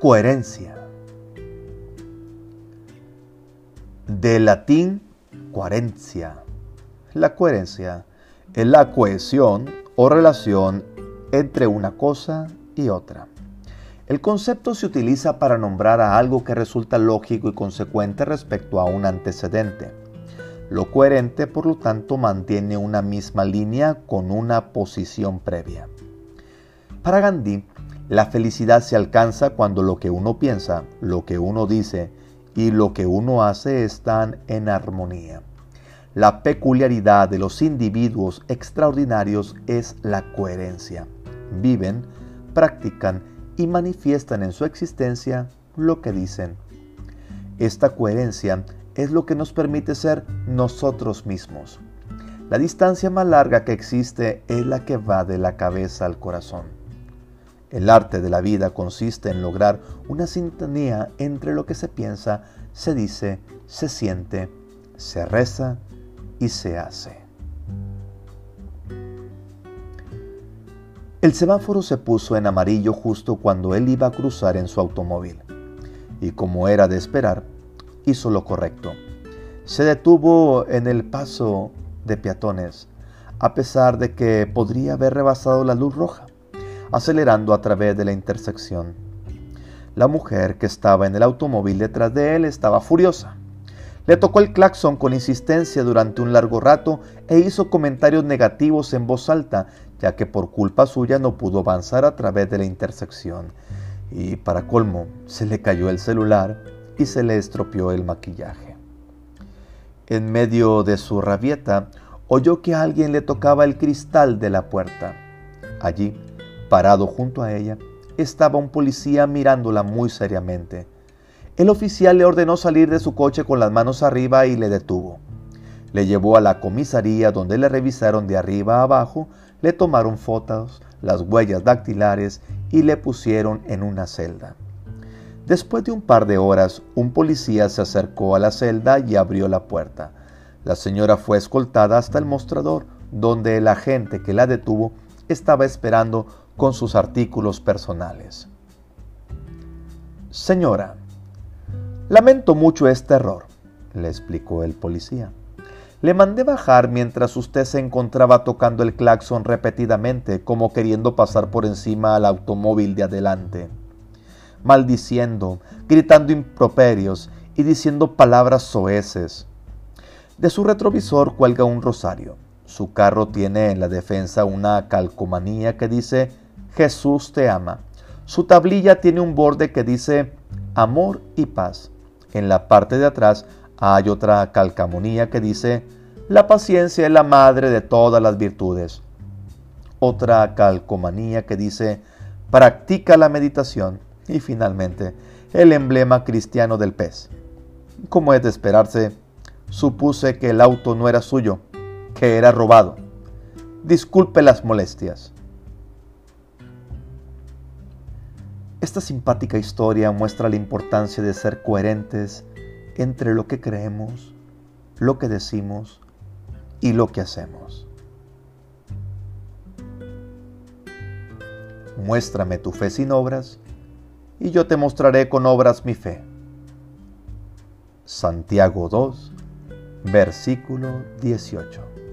Coherencia. Del latín coherencia. La coherencia es la cohesión o relación entre una cosa y otra. El concepto se utiliza para nombrar a algo que resulta lógico y consecuente respecto a un antecedente. Lo coherente, por lo tanto, mantiene una misma línea con una posición previa. Para Gandhi, la felicidad se alcanza cuando lo que uno piensa, lo que uno dice y lo que uno hace están en armonía. La peculiaridad de los individuos extraordinarios es la coherencia. Viven, practican y manifiestan en su existencia lo que dicen. Esta coherencia es lo que nos permite ser nosotros mismos. La distancia más larga que existe es la que va de la cabeza al corazón. El arte de la vida consiste en lograr una sintonía entre lo que se piensa, se dice, se siente, se reza y se hace. El semáforo se puso en amarillo justo cuando él iba a cruzar en su automóvil. Y como era de esperar, hizo lo correcto. Se detuvo en el paso de peatones, a pesar de que podría haber rebasado la luz roja, acelerando a través de la intersección. La mujer que estaba en el automóvil detrás de él estaba furiosa. Le tocó el claxon con insistencia durante un largo rato e hizo comentarios negativos en voz alta, ya que por culpa suya no pudo avanzar a través de la intersección. Y para colmo, se le cayó el celular y se le estropeó el maquillaje. En medio de su rabieta, oyó que alguien le tocaba el cristal de la puerta. Allí, parado junto a ella, estaba un policía mirándola muy seriamente. El oficial le ordenó salir de su coche con las manos arriba y le detuvo. Le llevó a la comisaría donde le revisaron de arriba a abajo, le tomaron fotos, las huellas dactilares y le pusieron en una celda. Después de un par de horas, un policía se acercó a la celda y abrió la puerta. La señora fue escoltada hasta el mostrador, donde el agente que la detuvo estaba esperando con sus artículos personales. Señora, Lamento mucho este error, le explicó el policía. Le mandé bajar mientras usted se encontraba tocando el claxon repetidamente como queriendo pasar por encima al automóvil de adelante, maldiciendo, gritando improperios y diciendo palabras soeces. De su retrovisor cuelga un rosario. Su carro tiene en la defensa una calcomanía que dice Jesús te ama. Su tablilla tiene un borde que dice amor y paz. En la parte de atrás hay otra calcamonía que dice, la paciencia es la madre de todas las virtudes. Otra calcomanía que dice, practica la meditación. Y finalmente, el emblema cristiano del pez. Como es de esperarse, supuse que el auto no era suyo, que era robado. Disculpe las molestias. Esta simpática historia muestra la importancia de ser coherentes entre lo que creemos, lo que decimos y lo que hacemos. Muéstrame tu fe sin obras y yo te mostraré con obras mi fe. Santiago 2, versículo 18.